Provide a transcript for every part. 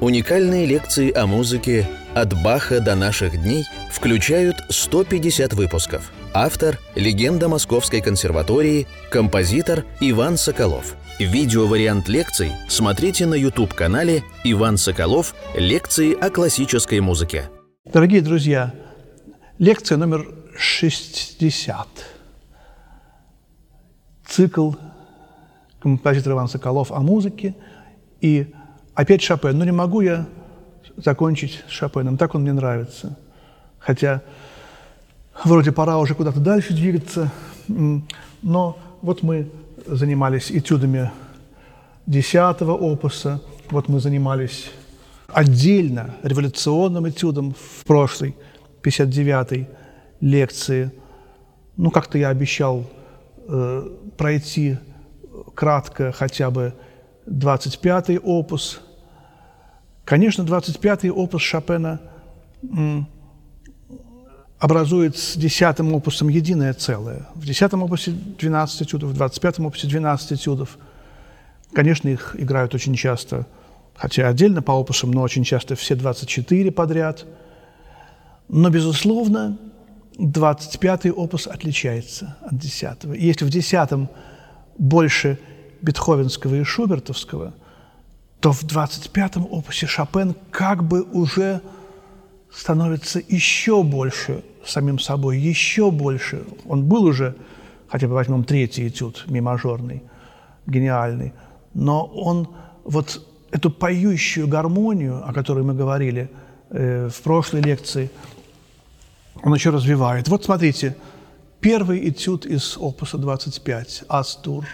Уникальные лекции о музыке «От Баха до наших дней» включают 150 выпусков. Автор – легенда Московской консерватории, композитор Иван Соколов. Видеовариант лекций смотрите на YouTube-канале «Иван Соколов. Лекции о классической музыке». Дорогие друзья, лекция номер 60. Цикл композитора Иван Соколов о музыке и Опять Шопен. Ну не могу я закончить с Шопеном, так он мне нравится. Хотя вроде пора уже куда-то дальше двигаться. Но вот мы занимались этюдами десятого опуса, вот мы занимались отдельно революционным этюдом в прошлой, 59-й лекции. Ну, как-то я обещал э, пройти кратко хотя бы 25-й опус – Конечно, 25-й опус Шопена образует с 10-м опусом единое целое. В 10-м опусе 12 этюдов, в 25-м опусе 12 этюдов. Конечно, их играют очень часто, хотя отдельно по опусам, но очень часто все 24 подряд. Но, безусловно, 25-й опус отличается от 10-го. И если в 10-м больше бетховенского и шубертовского – то в 25-м опусе Шопен как бы уже становится еще больше самим собой, еще больше. Он был уже, хотя бы возьмем третий этюд, мимажорный, гениальный, но он вот эту поющую гармонию, о которой мы говорили э, в прошлой лекции, он еще развивает. Вот смотрите, первый этюд из опуса 25, «Астур».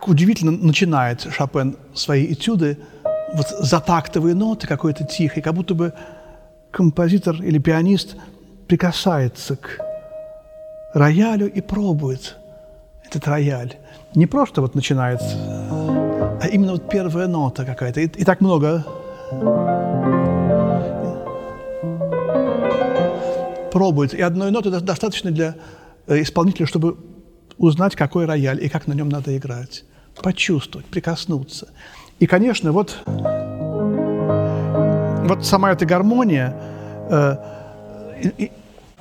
Как удивительно начинает Шопен свои этюды вот за тактовые ноты какой-то тихой, как будто бы композитор или пианист прикасается к роялю и пробует этот рояль. Не просто вот начинается, а именно вот первая нота какая-то. И, и так много пробует. И одной ноты достаточно для э, исполнителя, чтобы узнать, какой рояль и как на нем надо играть, почувствовать, прикоснуться. И, конечно, вот, вот сама эта гармония э, и,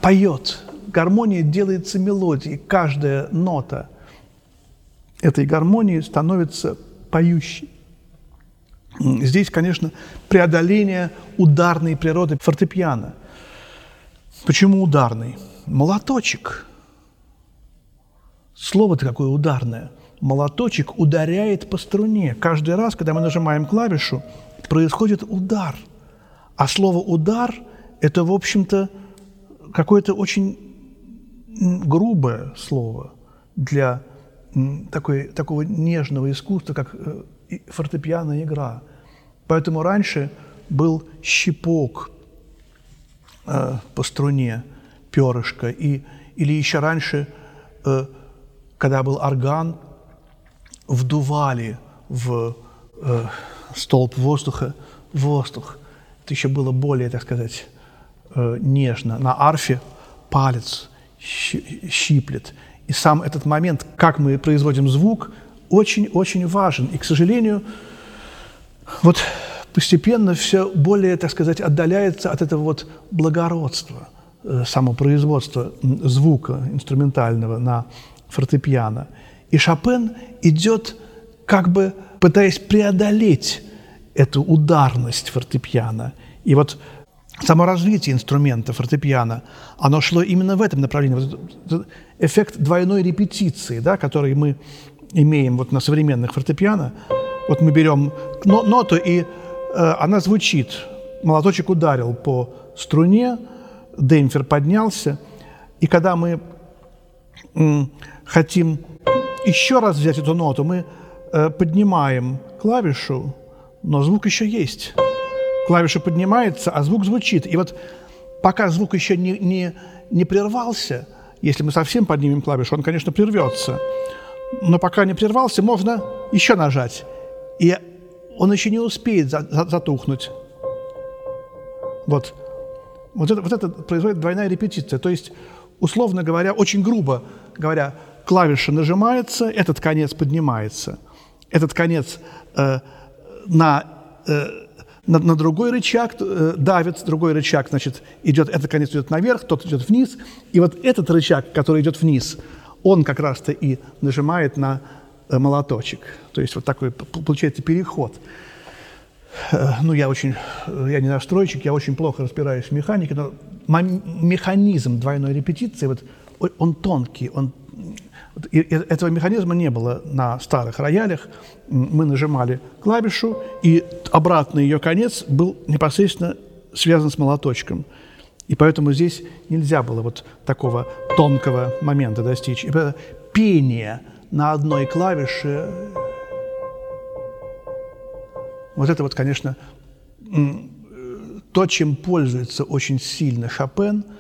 поет. Гармония делается мелодией. Каждая нота этой гармонии становится поющей. Здесь, конечно, преодоление ударной природы фортепиано. Почему ударный? Молоточек. Слово-то какое ударное. Молоточек ударяет по струне. Каждый раз, когда мы нажимаем клавишу, происходит удар. А слово «удар» – это, в общем-то, какое-то очень грубое слово для такой, такого нежного искусства, как э, фортепианная игра. Поэтому раньше был щипок э, по струне, перышко, и, или еще раньше, э, когда был орган, вдували в э, столб воздуха воздух. Это еще было более, так сказать, э, нежно. На арфе палец щиплет. И сам этот момент, как мы производим звук, очень-очень важен. И, к сожалению, вот постепенно все более, так сказать, отдаляется от этого вот благородства, э, самопроизводства звука инструментального на фортепиано. И Шопен идет как бы пытаясь преодолеть эту ударность фортепиано. И вот само развитие инструмента фортепиано, оно шло именно в этом направлении. Вот эффект двойной репетиции, да, который мы имеем вот на современных фортепиано. Вот мы берем ноту, и э, она звучит. Молоточек ударил по струне, демпфер поднялся. И когда мы э, хотим еще раз взять эту ноту, мы э, поднимаем клавишу, но звук еще есть клавиша поднимается, а звук звучит. И вот пока звук еще не, не, не прервался, если мы совсем поднимем клавишу, он, конечно, прервется. Но пока не прервался, можно еще нажать. И он еще не успеет за, за, затухнуть. Вот. Вот это, вот это производит двойная репетиция. То есть, условно говоря, очень грубо говоря, клавиша нажимается, этот конец поднимается. Этот конец э, на э, на, на другой рычаг э, давит, другой рычаг, значит, идет, этот конец идет наверх, тот идет вниз, и вот этот рычаг, который идет вниз, он как раз-то и нажимает на э, молоточек. То есть вот такой получается переход. Э, ну, я очень, э, я не настройщик, я очень плохо разбираюсь в механике, но механизм двойной репетиции, вот, он тонкий, он и этого механизма не было на старых роялях. Мы нажимали клавишу, и обратный ее конец был непосредственно связан с молоточком. И поэтому здесь нельзя было вот такого тонкого момента достичь. И пение на одной клавише, вот это вот, конечно, то, чем пользуется очень сильно Шопен –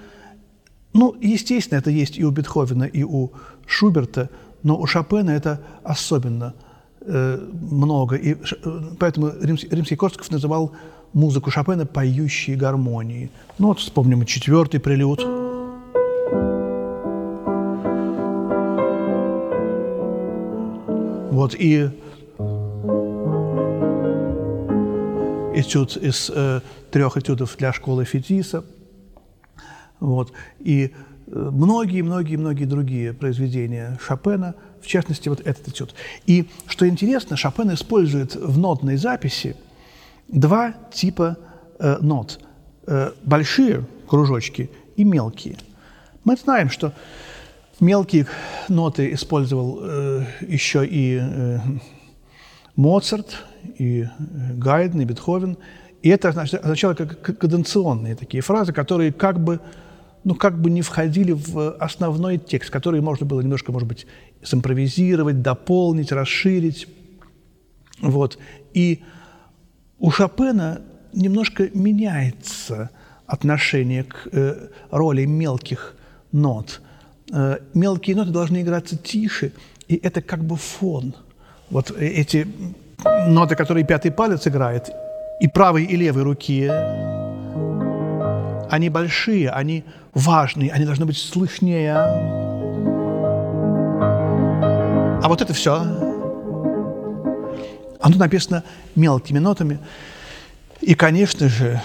ну, естественно, это есть и у Бетховена, и у Шуберта, но у Шопена это особенно э, много. И э, поэтому Римский, Римский Корсков называл музыку Шопена «поющие гармонии». Ну вот вспомним четвертый прелюд. Вот и этюд из э, трех этюдов для школы Фетиса – вот. И многие-многие-многие э, другие произведения Шопена, в частности, вот этот этюд. И, что интересно, Шопен использует в нотной записи два типа э, нот. Э, большие кружочки и мелкие. Мы знаем, что мелкие ноты использовал э, еще и э, Моцарт, и э, Гайден, и Бетховен. И это означало как каденционные такие фразы, которые как бы ну, как бы не входили в основной текст, который можно было немножко, может быть, симпровизировать, дополнить, расширить. Вот. И у Шопена немножко меняется отношение к э, роли мелких нот. Э, мелкие ноты должны играться тише, и это как бы фон. Вот эти ноты, которые пятый палец играет, и правой, и левой руки они большие, они важные, они должны быть слышнее. А вот это все, оно написано мелкими нотами. И, конечно же,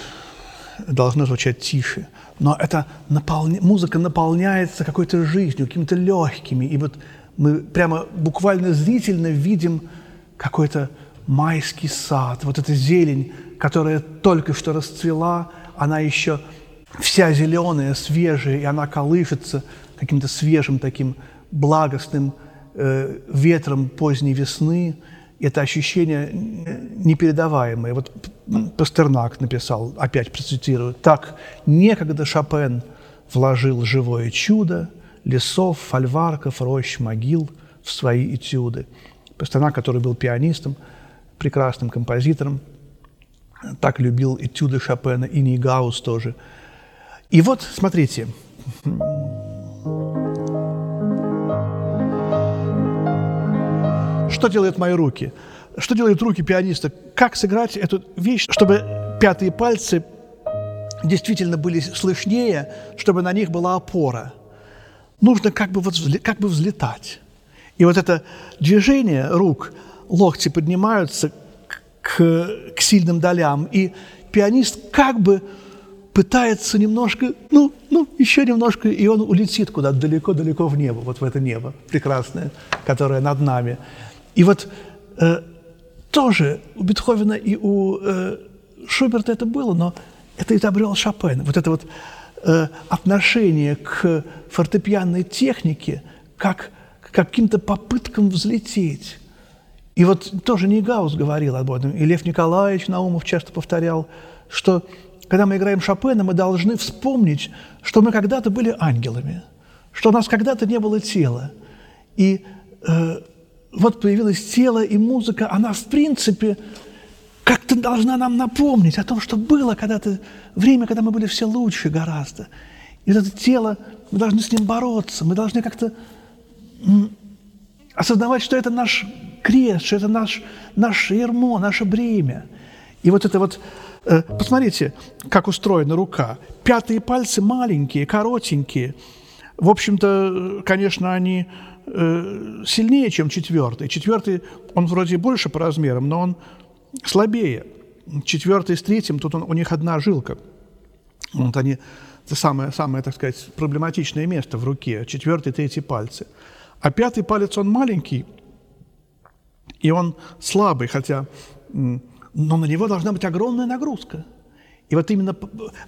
должно звучать тише. Но эта наполня... музыка наполняется какой-то жизнью, какими-то легкими. И вот мы прямо буквально зрительно видим какой-то майский сад, вот эта зелень, которая только что расцвела, она еще вся зеленая, свежая, и она колышется каким-то свежим таким благостным э, ветром поздней весны. Это ощущение непередаваемое. Вот Пастернак написал, опять процитирую, «Так некогда Шопен вложил живое чудо лесов, фольварков, рощ, могил в свои этюды». Пастернак, который был пианистом, прекрасным композитором, так любил этюды Шопена, и Нейгаус тоже. И вот, смотрите, что делают мои руки? Что делают руки пианиста? Как сыграть эту вещь, чтобы пятые пальцы действительно были слышнее, чтобы на них была опора? Нужно как бы, вот, как бы взлетать. И вот это движение рук, локти поднимаются к, к сильным долям, и пианист как бы пытается немножко, ну, ну, еще немножко, и он улетит куда-то далеко-далеко в небо, вот в это небо прекрасное, которое над нами. И вот э, тоже у Бетховена и у э, Шуберта это было, но это изобрел Шопен. Вот это вот э, отношение к фортепианной технике как к каким-то попыткам взлететь. И вот тоже Гаус говорил об этом, и Лев Николаевич Наумов часто повторял, что когда мы играем Шопена, мы должны вспомнить, что мы когда-то были ангелами, что у нас когда-то не было тела. И э, вот появилось тело и музыка, она в принципе как-то должна нам напомнить о том, что было когда-то время, когда мы были все лучше гораздо. И вот это тело, мы должны с ним бороться, мы должны как-то осознавать, что это наш крест, что это наш, наше ермо, наше бремя. И вот это вот, посмотрите, как устроена рука. Пятые пальцы маленькие, коротенькие. В общем-то, конечно, они э, сильнее, чем четвертый. Четвертый, он вроде больше по размерам, но он слабее. Четвертый с третьим, тут он, у них одна жилка. Вот они, это самое, самое, так сказать, проблематичное место в руке. Четвертый, третий пальцы. А пятый палец, он маленький, и он слабый, хотя, но на него должна быть огромная нагрузка. И вот именно,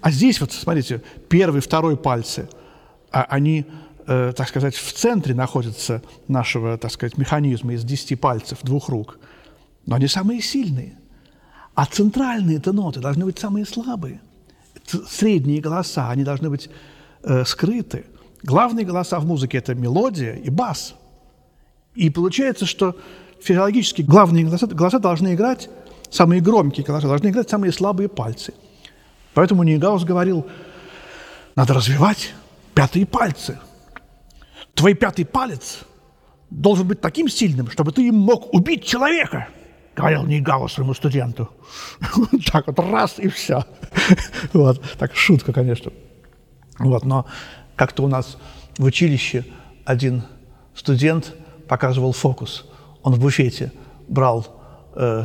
а здесь вот, смотрите, первый, второй пальцы, а они, э, так сказать, в центре находятся нашего, так сказать, механизма из десяти пальцев двух рук, но они самые сильные. А центральные-то ноты должны быть самые слабые. Средние голоса, они должны быть э, скрыты. Главные голоса в музыке – это мелодия и бас. И получается, что физиологически главные голоса, голоса должны играть, самые громкие голоса должны играть самые слабые пальцы. Поэтому Нейгаус говорил, надо развивать пятые пальцы. Твой пятый палец должен быть таким сильным, чтобы ты им мог убить человека, говорил Нейгаус своему студенту. Так вот раз и все. Вот. Так шутка, конечно. Вот. Но как-то у нас в училище один студент показывал фокус. Он в буфете брал э,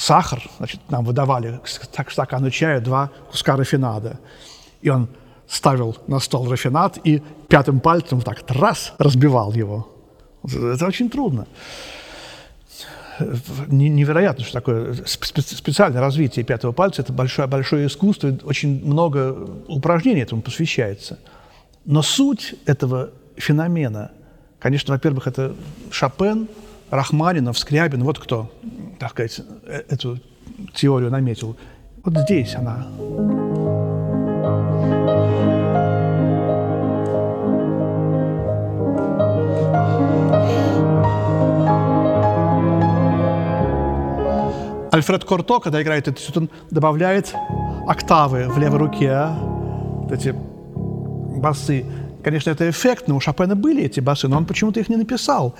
сахар, значит, нам выдавали к стакану чая два куска рафинада. И он ставил на стол рафинад и пятым пальцем так раз разбивал его. Это очень трудно. Невероятно, что такое специальное развитие пятого пальца. Это большое, большое искусство, очень много упражнений этому посвящается – но суть этого феномена, конечно, во-первых, это Шопен, Рахманинов, Скрябин, вот кто, так сказать, э, эту теорию наметил. Вот здесь она. Альфред Корто, когда играет это, он добавляет октавы в левой руке, вот эти басы. Конечно, это эффектно, у Шопена были эти басы, но он почему-то их не написал.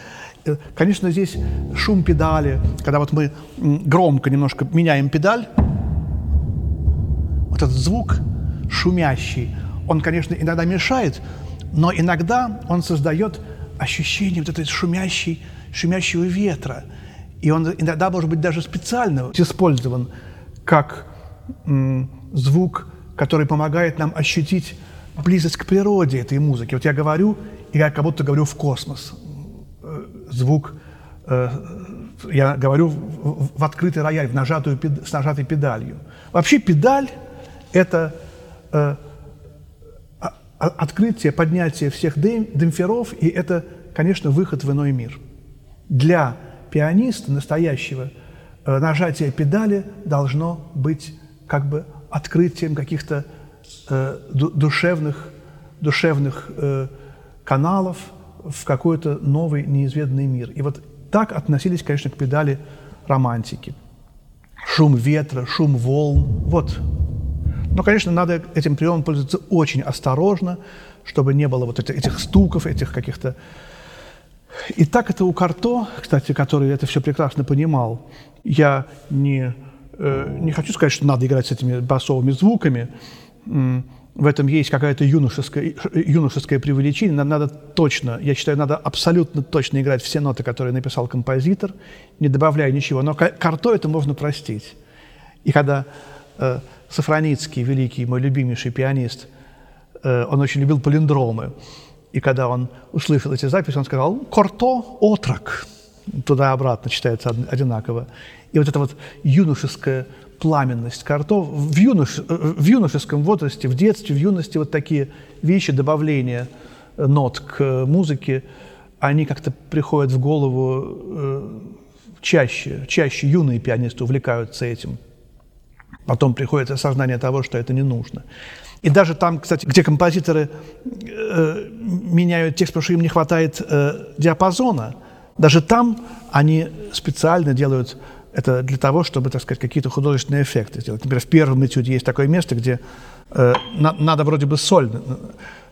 Э, конечно, здесь шум педали, когда вот мы громко немножко меняем педаль, вот этот звук шумящий, он, конечно, иногда мешает, но иногда он создает ощущение вот этой шумящей, шумящего ветра. И он иногда, может быть, даже специально использован как звук, который помогает нам ощутить близость к природе этой музыки. Вот я говорю, и я как будто говорю в космос. Э, звук, э, я говорю в открытый рояль, в нажатую, с нажатой педалью. Вообще педаль – это э, открытие, поднятие всех демпферов, и это, конечно, выход в иной мир. Для пианиста настоящего э, нажатие педали должно быть как бы открытием каких-то душевных, душевных э, каналов в какой-то новый неизведанный мир. И вот так относились, конечно, к педали романтики. Шум ветра, шум волн. Вот. Но, конечно, надо этим приемом пользоваться очень осторожно, чтобы не было вот этих стуков, этих каких-то... И так это у Карто, кстати, который это все прекрасно понимал. Я не, э, не хочу сказать, что надо играть с этими басовыми звуками, в этом есть какая-то юношеское, юношеское преувеличение. Надо, надо точно, я считаю, надо абсолютно точно играть все ноты, которые написал композитор, не добавляя ничего. Но карто это можно простить. И когда э, Сафроницкий, великий мой любимейший пианист, э, он очень любил палиндромы. И когда он услышал эти записи, он сказал «Корто – отрок». Туда-обратно читается одинаково. И вот это вот юношеское пламенность картов. В, юнош, в юношеском возрасте, в детстве, в юности вот такие вещи, добавления нот к музыке, они как-то приходят в голову э, чаще, чаще юные пианисты увлекаются этим. Потом приходит осознание того, что это не нужно. И даже там, кстати, где композиторы э, меняют текст, потому что им не хватает э, диапазона, даже там они специально делают это для того, чтобы, так сказать, какие-то художественные эффекты сделать. Например, в первом этюде есть такое место, где э, на, надо вроде бы соль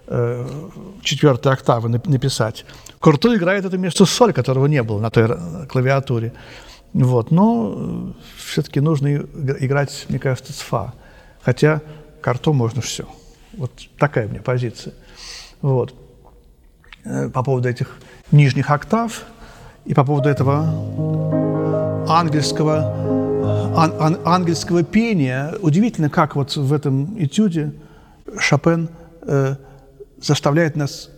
э, четвертой октавы написать. Курту играет это место соль, которого не было на той клавиатуре. Вот. Но э, все-таки нужно играть, мне кажется, с фа. Хотя карту можно все. Вот такая у меня позиция. Вот. Э, по поводу этих нижних октав и по поводу этого ангельского, ан, ан, ангельского пения. Удивительно, как вот в этом этюде Шопен э, заставляет нас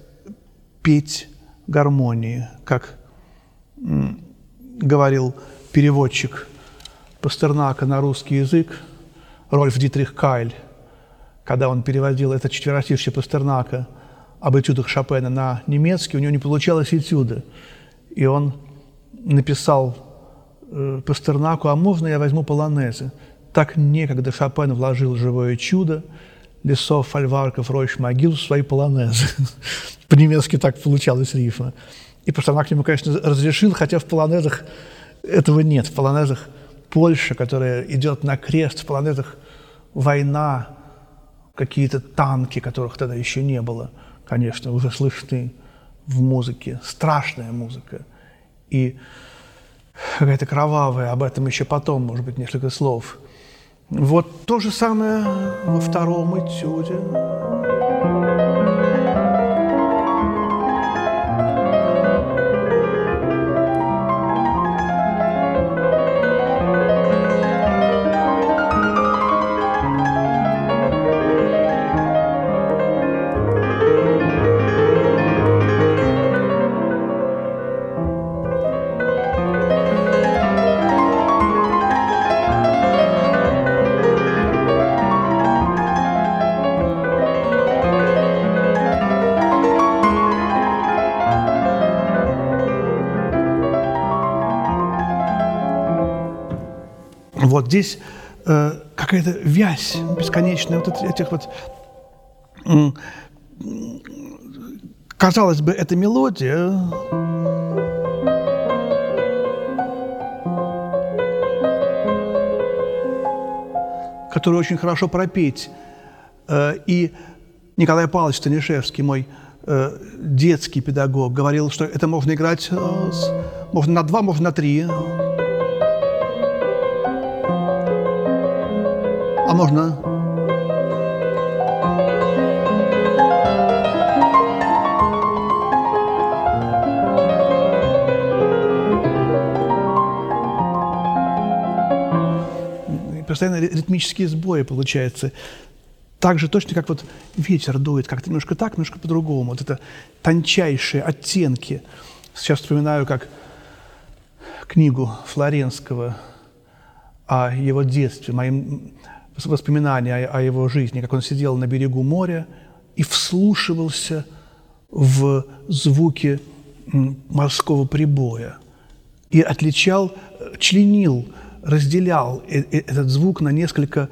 петь гармонии, как м, говорил переводчик Пастернака на русский язык Рольф Дитрих Кайль, когда он переводил это четверостишье Пастернака об этюдах Шопена на немецкий, у него не получалось этюды. И он написал э, Пастернаку, а можно я возьму полонезы? Так некогда Шопен вложил живое чудо, лесов, фольварков, рощ, могил в свои полонезы. По-немецки так получалось рифма. И Пастернак ему, конечно, разрешил, хотя в полонезах этого нет. В полонезах Польша, которая идет на крест, в полонезах война, какие-то танки, которых тогда еще не было, конечно, уже слышны в музыке. Страшная музыка. И какая-то кровавая, об этом еще потом, может быть, несколько слов. Вот то же самое во втором этюде. Здесь э, какая-то вязь бесконечная вот этих вот... Э, казалось бы, эта мелодия... которую очень хорошо пропеть. Э, и Николай Павлович Станишевский, мой э, детский педагог, говорил, что это можно играть э, можно на два, можно на три А можно? постоянно ритмические сбои получаются. Так же точно, как вот ветер дует, как-то немножко так, немножко по-другому. Вот это тончайшие оттенки. Сейчас вспоминаю, как книгу Флоренского о его детстве. Моим воспоминания о, о его жизни, как он сидел на берегу моря и вслушивался в звуки морского прибоя и отличал, членил, разделял э, э, этот звук на несколько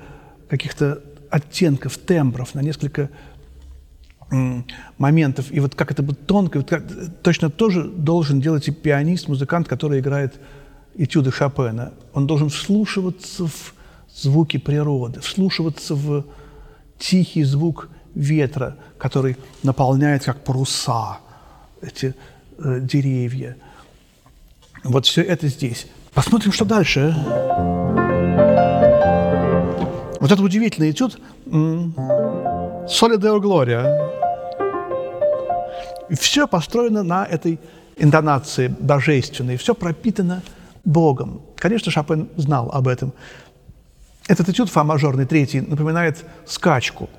каких-то оттенков, тембров, на несколько моментов. И вот как это будет тонко, вот как, точно тоже должен делать и пианист, музыкант, который играет этюды Шопена. Он должен вслушиваться в звуки природы, вслушиваться в тихий звук ветра, который наполняет как паруса эти э, деревья. Вот все это здесь. Посмотрим, что дальше. Вот это удивительный этюд «Солидео Глория». Все построено на этой интонации божественной, все пропитано Богом. Конечно, Шопен знал об этом. Этот этюд фа-мажорный, третий, напоминает скачку.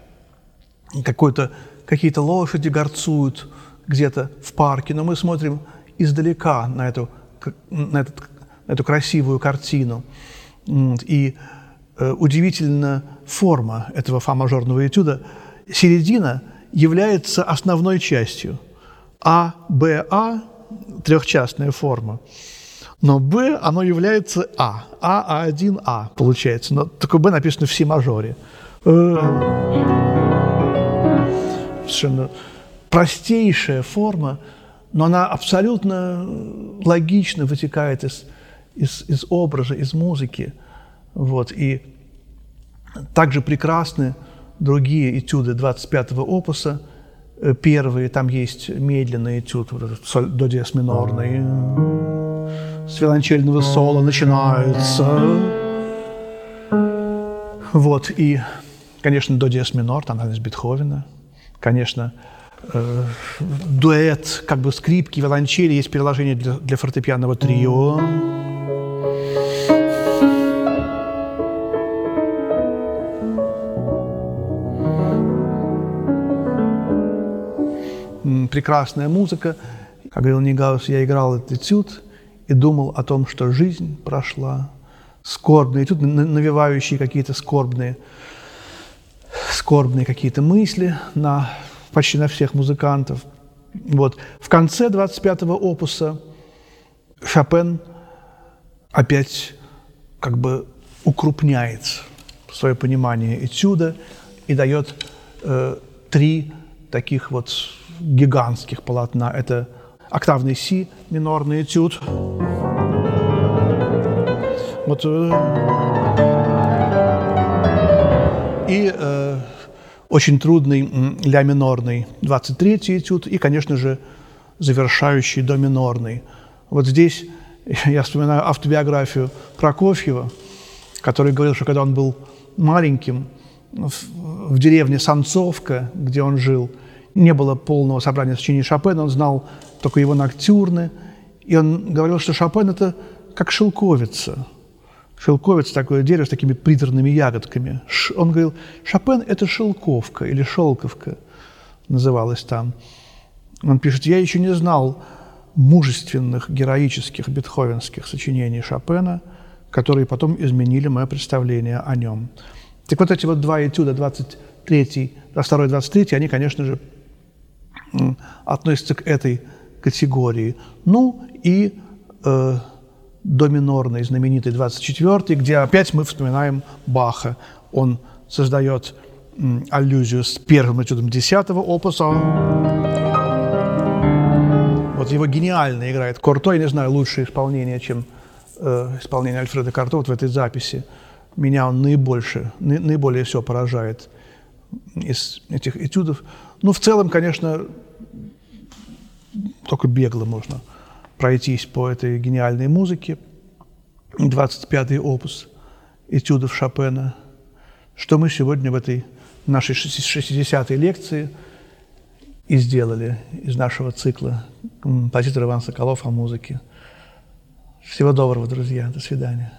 Какие-то лошади горцуют где-то в парке, но мы смотрим издалека на эту, на этот, на эту красивую картину. И э, удивительна форма этого фа-мажорного этюда. Середина является основной частью – а, Б, А – трехчастная форма. Но Б, оно является А. А, А1, А получается. Но только Б написано в си мажоре. Э, совершенно простейшая форма, но она абсолютно логично вытекает из, из, из образа, из музыки. Вот. И также прекрасны другие этюды 25-го опуса – Э, первые, там есть медленный этюд, до диез минорный, с виолончельного соло начинаются. Вот, и, конечно, до диез минор, там из Бетховена, конечно, э, дуэт, как бы скрипки, виолончели, есть переложение для, для фортепианного трио. прекрасная музыка. Как говорил Нигаус, я играл этот этюд и думал о том, что жизнь прошла, скорбный этюд, навевающий какие-то скорбные, скорбные какие-то мысли на, почти на всех музыкантов. Вот. В конце 25-го опуса Шопен опять как бы укрупняет свое понимание этюда и дает э, три таких вот гигантских полотна. Это октавный си, минорный этюд. Вот, и э, очень трудный ля минорный 23-й этюд и, конечно же, завершающий до минорный. Вот здесь я вспоминаю автобиографию Прокофьева, который говорил, что когда он был маленьким, в, в деревне Санцовка, где он жил, не было полного собрания сочинений Шопена, он знал только его ноктюрны, и он говорил, что Шопен – это как шелковица. Шелковица – такое дерево с такими приторными ягодками. Он говорил, Шопен – это шелковка или шелковка называлась там. Он пишет, я еще не знал мужественных, героических, бетховенских сочинений Шопена, которые потом изменили мое представление о нем. Так вот эти вот два этюда, 23, 22 23, они, конечно же, относится к этой категории. Ну и э, до минорной, знаменитый 24 где опять мы вспоминаем Баха. Он создает м, аллюзию с первым этюдом 10 опуса. Вот его гениально играет Корто, я не знаю, лучшее исполнение, чем э, исполнение Альфреда Корто вот в этой записи. Меня он наибольше, наиболее все поражает из этих этюдов. Ну, в целом, конечно, только бегло можно пройтись по этой гениальной музыке. 25-й опус этюдов Шопена. Что мы сегодня в этой нашей 60-й лекции и сделали из нашего цикла композитор Иван Соколов о музыке. Всего доброго, друзья. До свидания.